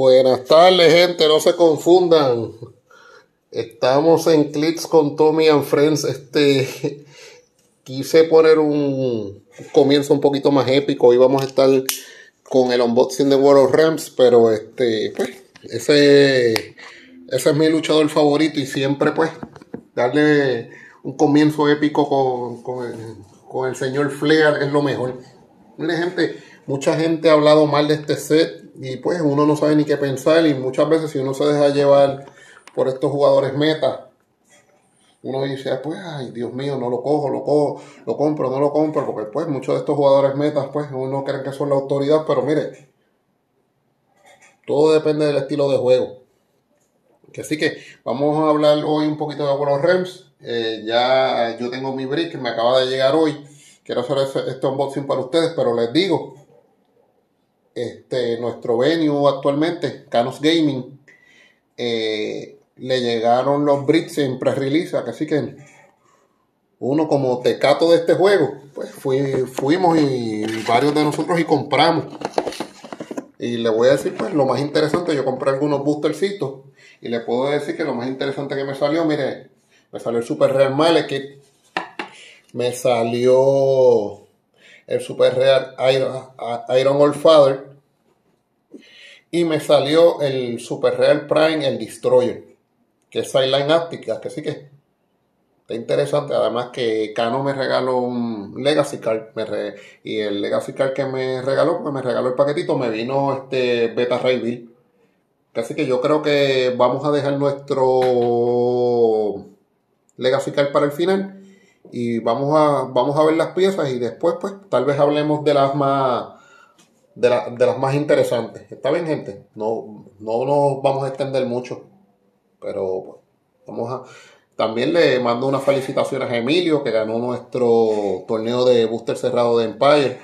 Buenas tardes, gente, no se confundan. Estamos en Clips con Tommy and Friends. Este quise poner un comienzo un poquito más épico. Hoy vamos a estar con el unboxing de World of Rams, pero este, pues, ese, ese es mi luchador favorito y siempre, pues, darle un comienzo épico con, con, el, con el señor Flair es lo mejor. Mire, gente, mucha gente ha hablado mal de este set y pues uno no sabe ni qué pensar y muchas veces si uno se deja llevar por estos jugadores meta, uno dice, pues, ay, Dios mío, no lo cojo, lo cojo, lo compro, no lo compro, porque pues muchos de estos jugadores metas, pues, uno cree que son la autoridad, pero mire, todo depende del estilo de juego. Así que vamos a hablar hoy un poquito de World Rams. Eh, ya yo tengo mi brick me acaba de llegar hoy. Quiero hacer este unboxing para ustedes, pero les digo, este, nuestro venue actualmente, Canos Gaming, eh, le llegaron los bricks en pre-release, así que uno como tecato de este juego, pues fuimos y, varios de nosotros y compramos. Y le voy a decir, pues lo más interesante, yo compré algunos boostercitos y le puedo decir que lo más interesante que me salió, mire, me salió el Super Real Malekith, me salió el Super Real Iron, Iron All Father y me salió el Super Real Prime, el Destroyer que es Sideline Áptica, que sí que está interesante. Además que Cano me regaló un Legacy Card y el Legacy Card que me regaló, pues me regaló el paquetito, me vino este Beta Ray Bill. Así que yo creo que vamos a dejar nuestro Legacy Card para el final y vamos a, vamos a ver las piezas y después pues tal vez hablemos de las más de, de las más interesantes. ¿Está bien gente? No, no nos vamos a extender mucho. Pero vamos a. También le mando unas felicitaciones a Emilio, que ganó nuestro torneo de booster cerrado de Empire.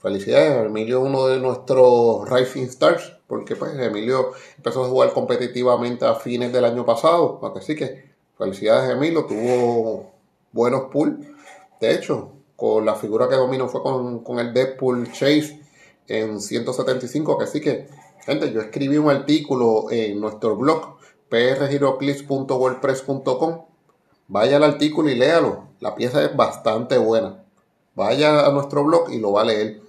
Felicidades, Emilio es uno de nuestros Rising Stars, porque pues Emilio empezó a jugar competitivamente a fines del año pasado. Así que felicidades Emilio, tuvo buenos pools. De hecho, con la figura que dominó fue con, con el Deadpool Chase en 175, que así que, gente, yo escribí un artículo en nuestro blog prgiroclips.wordpress.com. Vaya al artículo y léalo. La pieza es bastante buena. Vaya a nuestro blog y lo va a leer.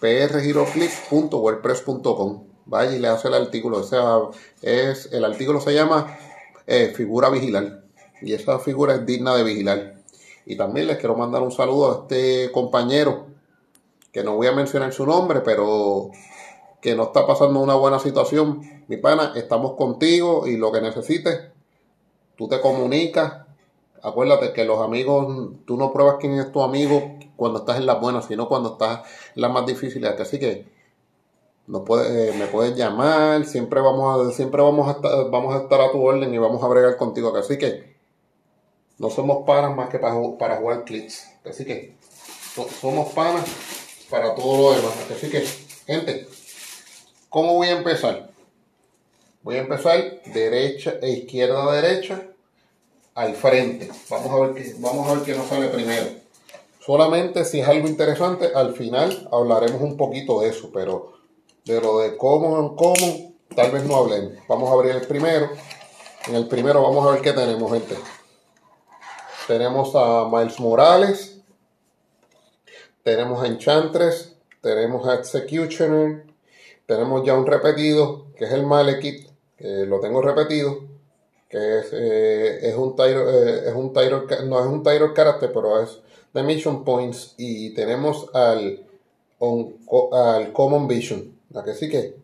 prgiroclips.wordpress.com. Vaya y le hace el artículo. O sea, es, el artículo se llama eh, Figura Vigilar. Y esa figura es digna de vigilar. Y también les quiero mandar un saludo a este compañero, que no voy a mencionar su nombre, pero que no está pasando una buena situación, mi pana, estamos contigo y lo que necesites, tú te comunicas. Acuérdate que los amigos, tú no pruebas quién es tu amigo cuando estás en las buenas, sino cuando estás en las más difíciles. Así que no puede, eh, me puedes llamar, siempre vamos a, siempre vamos a estar, vamos a estar a tu orden y vamos a bregar contigo. Así que no somos panas más que para, para jugar clics. Así que somos panas para todo lo demás. Así que, gente, ¿Cómo voy a empezar? Voy a empezar derecha e izquierda derecha al frente. Vamos a ver qué, vamos a ver qué nos sale primero. Solamente si es algo interesante, al final hablaremos un poquito de eso, pero de lo de cómo en cómo, tal vez no hablemos. Vamos a abrir el primero. En el primero vamos a ver qué tenemos, gente. Tenemos a Miles Morales. Tenemos a Enchantress. Tenemos a Executioner tenemos ya un repetido, que es el Malekith, que lo tengo repetido, que es, eh, es un Tyro, eh, es un Tyro, no es un Tyro Character, pero es de Mission Points, y tenemos al, al Common Vision, la que sí que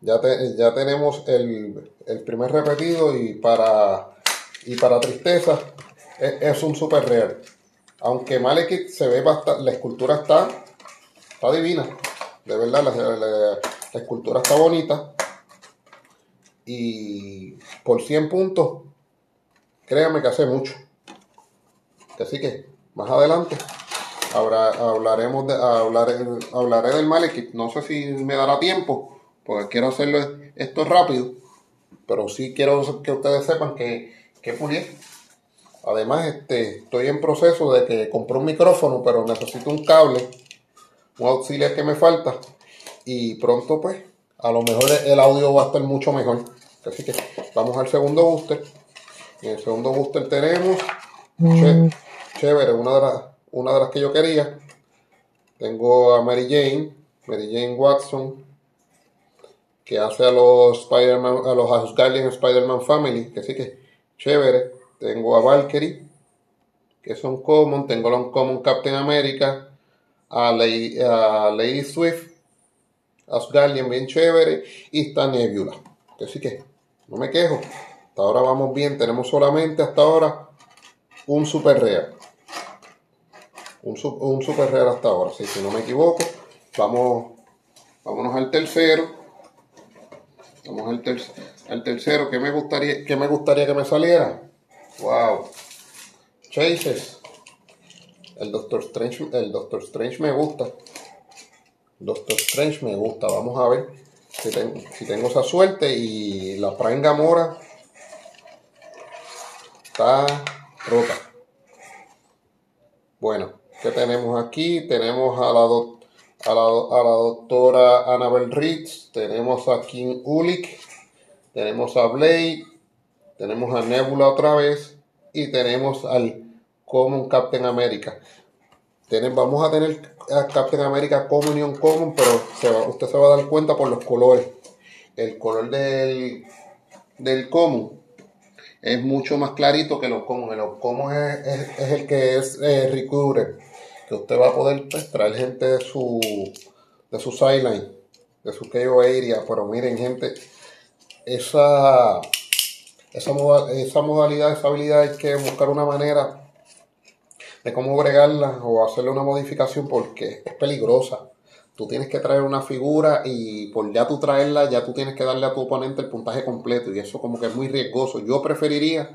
ya, ya tenemos el, primer repetido y para, y para tristeza es, un super rare. Aunque Malekith se ve bastante, la escultura está, está divina de verdad, la, escultura está bonita. Y por 100 puntos, créanme que hace mucho. Así que, más adelante, hablaremos de, hablaré, hablaré del Malekith. No sé si me dará tiempo, porque quiero hacerlo esto rápido. Pero sí quiero que ustedes sepan que, que. Además, este, estoy en proceso de que compré un micrófono, pero necesito un cable un auxiliar que me falta. Y pronto, pues, a lo mejor el audio va a estar mucho mejor. Así que vamos al segundo booster. En el segundo booster tenemos chévere, una de, las, una de las que yo quería. Tengo a Mary Jane, Mary Jane Watson, que hace a los Spider-Man, a los Asgardian Spider-Man Family, que sí que chévere. Tengo a Valkyrie, que son common. Tengo a Common Captain America, a Lady, a Lady Swift, Asgardian bien chévere, y está Nebula. Que sí que no me quejo. Hasta ahora vamos bien. Tenemos solamente hasta ahora un super real. Un, un super real hasta ahora. si no me equivoco. Vamos, vámonos al tercero. Vamos al, al tercero. que me gustaría que me gustaría que me saliera? Wow. Chases. El Doctor Strange, el Doctor Strange me gusta. Doctor Strange me gusta. Vamos a ver si tengo, si tengo esa suerte. Y la Prime Gamora está rota. Bueno, ¿qué tenemos aquí? Tenemos a la, a la, a la doctora Annabel Ritz, tenemos a King Ulick, tenemos a Blade, tenemos a Nebula otra vez y tenemos al Common Captain America. vamos a tener a Captain America Common y Uncommon, pero usted se va a dar cuenta por los colores. El color del, del Common es mucho más clarito que los common. El common es, el que es eh, recruiter, que usted va a poder pues, traer gente de su, de su sideline, de su KO area. Pero miren, gente, esa, esa, esa modalidad, esa habilidad hay que buscar una manera de cómo bregarla o hacerle una modificación porque es peligrosa. Tú tienes que traer una figura y por ya tú traerla, ya tú tienes que darle a tu oponente el puntaje completo y eso como que es muy riesgoso. Yo preferiría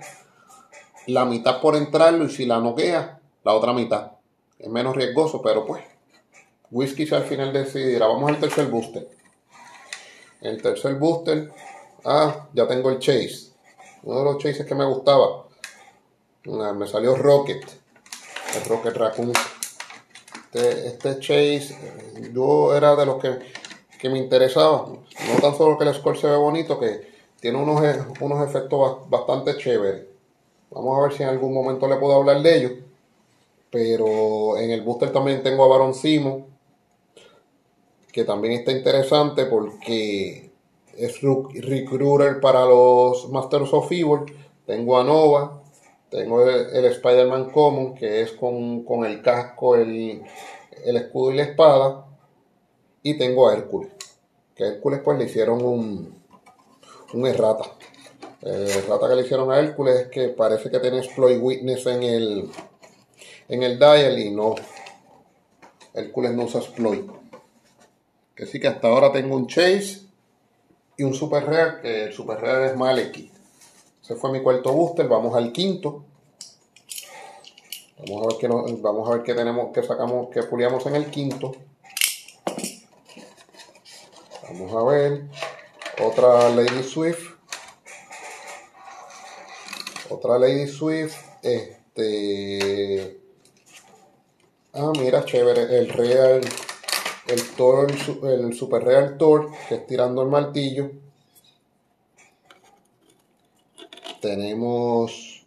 la mitad por entrarlo y si la noquea, la otra mitad. Es menos riesgoso, pero pues, Whisky al final decidirá. Vamos al tercer booster. El tercer booster, ah, ya tengo el Chase. Uno de los chases que me gustaba. Ah, me salió Rocket. El Rocket Raccoon. Este, este Chase, yo era de los que, me interesaba. No tan solo que el score se ve bonito, que tiene unos, unos efectos bastante chéveres. Vamos a ver si en algún momento le puedo hablar de ellos. Pero en el booster también tengo a Baron Simo, que también está interesante porque es recruiter para los Masters of Evil. Tengo a Nova, tengo el, Spider-Man Common, que es con, el casco, el, escudo y la espada. Y tengo a Hércules. Que a Hércules pues le hicieron un, un errata. El errata que le hicieron a Hércules es que parece que tiene exploit witness en el, en el dial y no. Hércules no usa exploit. Que sí que hasta ahora tengo un chase y un super rare, que el super rare es Malekith. Ese fue mi cuarto booster. Vamos al quinto. Vamos a ver qué, vamos a ver qué tenemos, qué sacamos, qué puliamos en el quinto. Vamos a ver. Otra Lady Swift. Otra Lady Swift. Este. Ah, mira, chévere. El Real. El Thor, el Super Real Thor, que es tirando el martillo. Tenemos.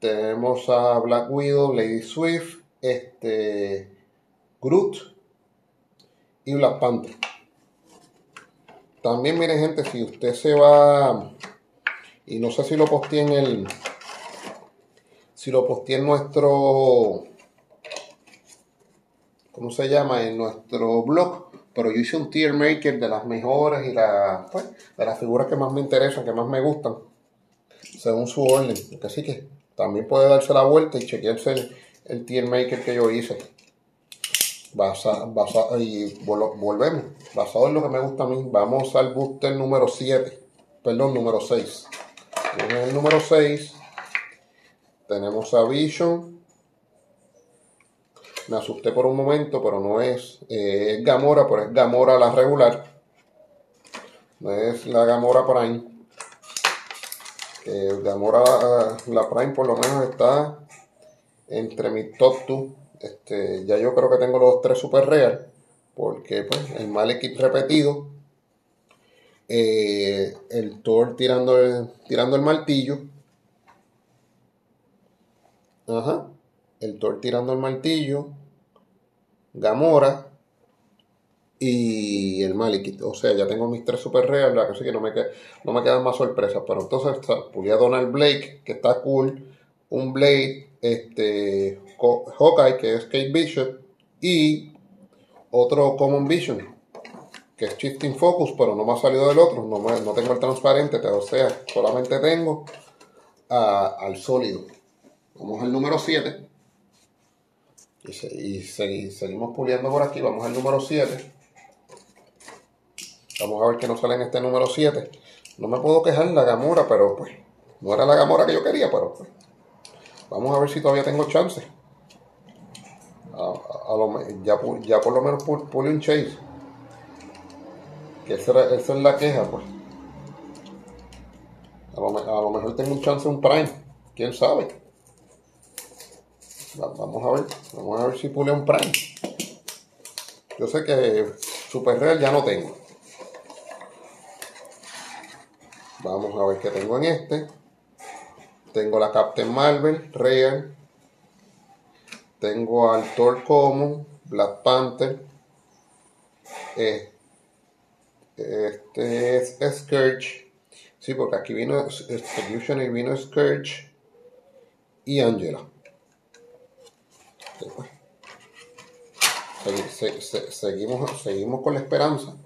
Tenemos a Black Widow, Lady Swift, este. Groot y Black Panther. También, miren, gente, si usted se va. Y no sé si lo posté en el. Si lo posté en nuestro. ¿Cómo se llama? En nuestro blog pero yo hice un tier maker de las mejores y la, pues, de las figuras que más me interesan, que más me gustan, según su orden. Así que también puede darse la vuelta y chequearse el, tier maker que yo hice. Basa, y volvemos. Basado en lo que me gusta a mí, vamos al booster número 7. Perdón, número 6. En el número 6 tenemos a Vision, me asusté por un momento, pero no es, eh, Gamora, pero es Gamora la regular. No es la Gamora Prime. Gamora, la Prime por lo menos está entre mis top 2. Este, ya yo creo que tengo los tres super real. porque pues el Malekith repetido, eh, el Thor tirando el, tirando el martillo, ajá, el Thor tirando el martillo, Gamora y el Malekith. O sea, ya tengo mis tres super reales, así que no me, no me quedan más sorpresas. Pero entonces pulía Donald Blake, que está cool, un Blade, este, Hawkeye, que es Kate Bishop, y otro Common Vision, que es Shifting Focus, pero no me ha salido del otro, no, no tengo el transparente, o sea, solamente tengo al sólido. Vamos al número 7. Y, seguimos puliendo por aquí, vamos al número 7. Vamos a ver qué nos sale en este número 7. No me puedo quejar la Gamora, pero pues no era la Gamora que yo quería, pero pues, vamos a ver si todavía tengo chance. A, lo, ya, por lo menos pule un chase. Que esa, es la queja, pues. A lo, a lo mejor tengo un chance un prime. ¿Quién sabe? Vamos a ver, vamos a ver si pule un Prime. Yo sé que Super Real ya no tengo. Vamos a ver qué tengo en este. Tengo la Captain Marvel, Real. Tengo al Thor Common, Black Panther. Eh, este es Scourge. Sí, porque aquí vino Solution y vino Scourge y Angela seguimos, seguimos con la esperanza.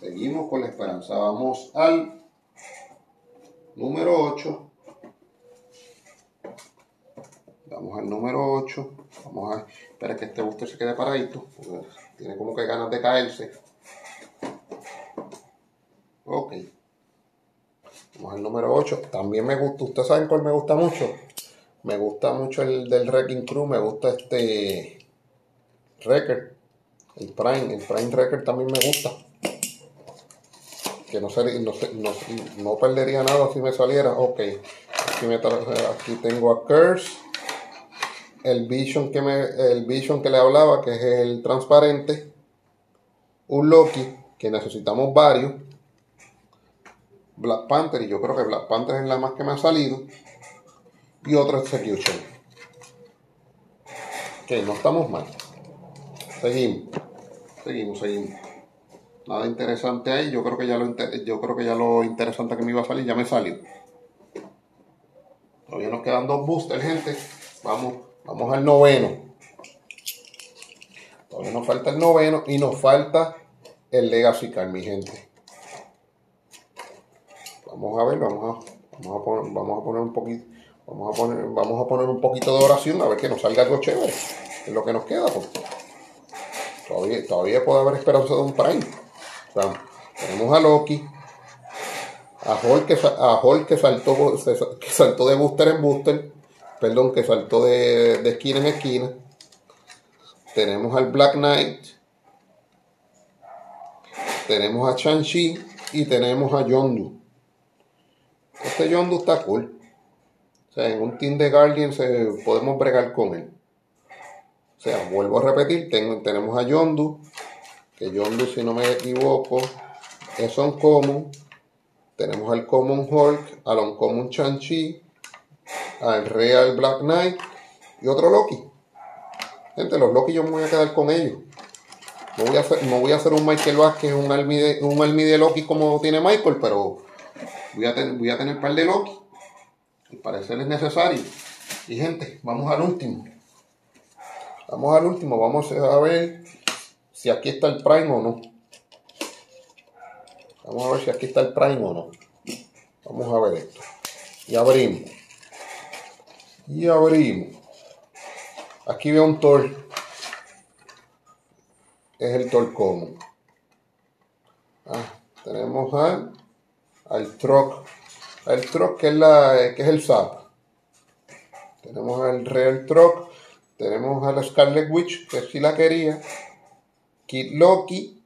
Seguimos con la esperanza. Vamos al número 8. Vamos al número 8. Vamos a esperar que este booster se quede paradito. Tiene como que ganas de caerse. Ok. Vamos al número 8. También me gusta. Ustedes saben cuál me gusta mucho. Me gusta mucho el del Wrecking Crew, me gusta este Wrecker, el Prime, el Prime Wrecker también me gusta. Que no, sería, no, no, perdería nada si me saliera. Ok, aquí, aquí tengo a Curse, el Vision, que me, el Vision que le hablaba, que es el transparente, un Loki, que necesitamos varios, Black Panther, y yo creo que Black Panther es la más que me ha salido y otro execution. Que no estamos mal. Seguimos. Seguimos, seguimos. Nada interesante ahí. Yo creo que ya lo, yo creo que ya lo interesante que me iba a salir ya me salió. Todavía nos quedan dos boosters, gente. Vamos, vamos al noveno. Todavía nos falta el noveno y nos falta el Legacy Card, mi gente. Vamos a ver, vamos a, vamos a, poner, vamos a poner un poquito Vamos a poner, vamos a poner un poquito de oración a ver que nos salga algo chévere. Es lo que nos queda. Pues. Todavía, todavía puede haber esperanza de un Prime. tenemos a Loki, a Hulk que, a que, saltó, que saltó de booster en booster, perdón, que saltó de, de esquina en esquina. Tenemos al Black Knight, tenemos a Shang-Chi y tenemos a Yondu. Este Yondu está cool. O sea, en un team de Guardians podemos bregar con él. O sea, vuelvo a repetir, tenemos a Yondu, que Yondu, si no me equivoco, es un common. Tenemos al Common Hulk, al Uncommon Chan-Chi, al Real Black Knight y otro Loki. Gente, los Loki yo me voy a quedar con ellos. No voy a hacer, no voy a hacer un Michael Vázquez, un Almi de, un de Loki como tiene Michael, pero voy a, voy a tener un par de Loki. Al parecer es necesario. Y gente, vamos al último. Vamos al último, vamos a ver si aquí está el Prime o no. Vamos a ver si aquí está el Prime o no. Vamos a ver esto. Y abrimos. Y abrimos. Aquí veo un Tor. Es el Tor común. Ah, tenemos al, al Truck el Truck, que es, la, que es el SAP. Tenemos al Real Truck, tenemos a la Scarlet Witch, que sí la quería, Kid Loki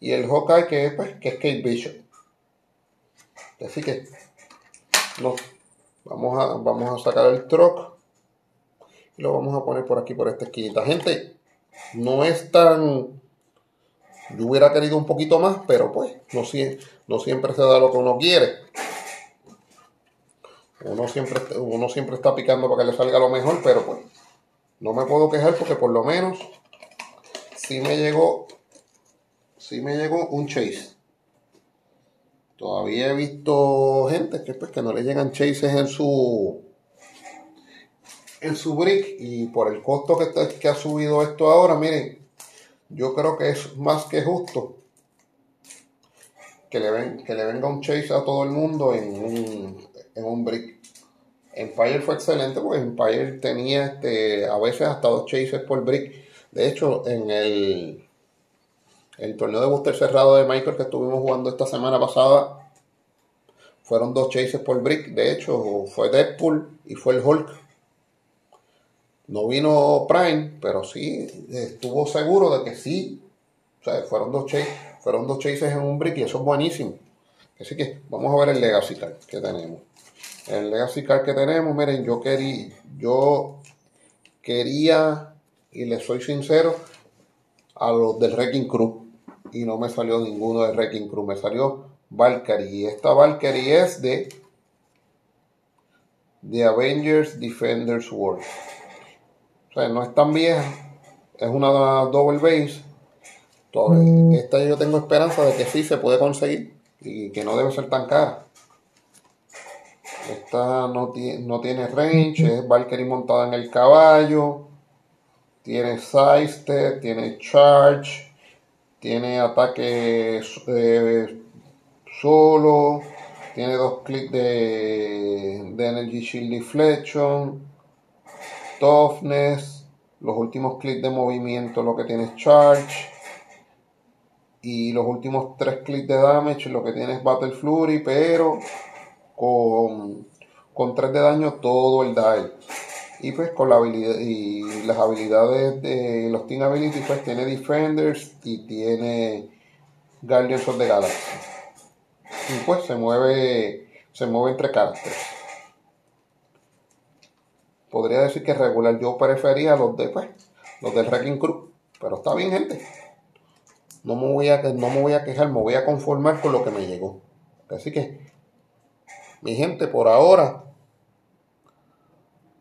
y el Hawkeye, que es, pues, que es Kate Bishop. Así que no, vamos, a, vamos a sacar el Truck y lo vamos a poner por aquí, por esta esquinita. Gente, no es tan... Yo hubiera querido un poquito más, pero pues no, no siempre se da lo que uno quiere. Uno siempre, uno siempre está picando para que le salga lo mejor, pero pues no me puedo quejar porque por lo menos sí me llegó, sí me llegó un chase. Todavía he visto gente que pues que no le llegan chases en su en su brick y por el costo que, que ha subido esto ahora, miren, yo creo que es más que justo que le, ven, que le venga un chase a todo el mundo en un, en un brick. Empire fue excelente porque Empire tenía este, a veces hasta dos chases por brick. De hecho, en el, el torneo de booster cerrado de Michael que estuvimos jugando esta semana pasada, fueron dos chases por brick. De hecho, fue Deadpool y fue el Hulk. No vino Prime, pero sí estuvo seguro de que sí. O sea, fueron dos chases, fueron dos chases en un brick y eso es buenísimo. Así que vamos a ver el Legacy que tenemos. El Legacy Card que tenemos, miren, yo quería, yo quería, y les soy sincero, a los del Wrecking Crew. Y no me salió ninguno del Wrecking Crew, me salió Valkyrie. Y esta Valkyrie es de The Avengers Defenders World. O sea, no es tan vieja. Es una double base. Mm. esta yo tengo esperanza de que sí se puede conseguir y que no debe ser tan cara. Esta no, no tiene range, es Valkyrie montada en el caballo. Tiene side tiene charge, tiene ataque eh, solo, tiene dos clics de, de Energy Shield Deflection toughness, los últimos clics de movimiento lo que tienes charge y los últimos tres clics de damage lo que tienes battle flurry pero con, con 3 de daño todo el die y pues con la habilidad y las habilidades de los team abilities pues tiene defenders y tiene guardians of the galaxy y pues se mueve se mueve entre caracteres podría decir que regular. Yo prefería los de pues, los del Wrecking Crew. Pero está bien, gente. No me voy a, no me voy a quejar, me voy a conformar con lo que me llegó. Así que, mi gente, por ahora,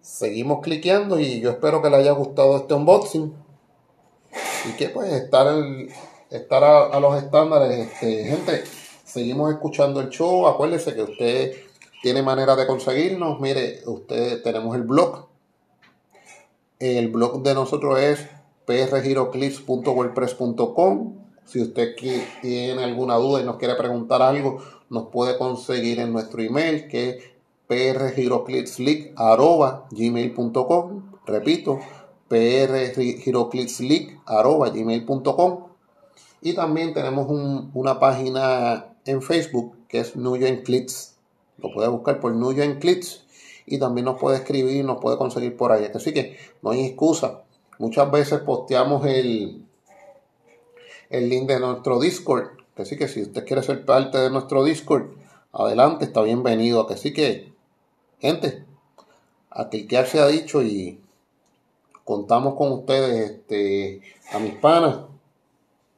seguimos cliqueando y yo espero que les haya gustado este unboxing. Y que pues estar, estar a, los estándares, este, gente, seguimos escuchando el show. Acuérdese que usted tiene manera de conseguirnos. Mire, usted tenemos el blog. El blog de nosotros es prgiroclips.wordpress.com. Si usted tiene alguna duda y nos quiere preguntar algo, nos puede conseguir en nuestro email que es prgiroclipsleague.gmail.com Repito, prgiroclipsleague.gmail.com Y también tenemos una página en Facebook que es Nuyen Clips lo puede buscar por en Clips y también nos puede escribir, nos puede conseguir por ahí. Así que no hay excusa. Muchas veces posteamos el, el link de nuestro Discord. Así que si usted quiere ser parte de nuestro Discord, adelante, está bienvenido. Así que, gente, a cliquear se ha dicho y contamos con ustedes, este, a mis panas.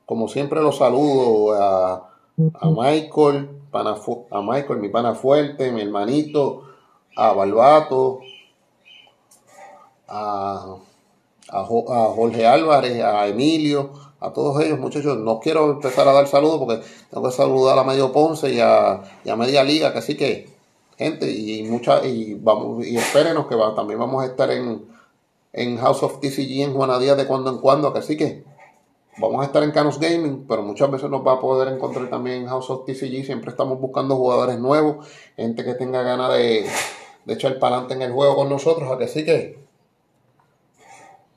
Como siempre los saludo a, a Michael, a Michael, mi pana fuerte, mi hermanito, a Balbato, a, a, Jorge Álvarez, a Emilio, a todos ellos, muchachos. No quiero empezar a dar saludos porque tengo que saludar a medio Ponce y a, media liga, que así que, gente, y mucha, y vamos, y espérenos que también vamos a estar en, en House of TCG en Juanadía de cuando en cuando, que así que vamos a estar en Canos Gaming, pero muchas veces nos va a poder encontrar también en House of TCG. Siempre estamos buscando jugadores nuevos, gente que tenga ganas de, de echar para adelante en el juego con nosotros. Así que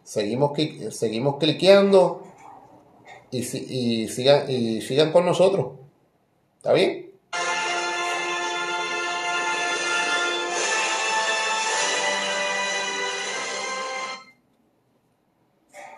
seguimos, seguimos cliqueando y, y, sigan, y sigan con nosotros. ¿Está bien?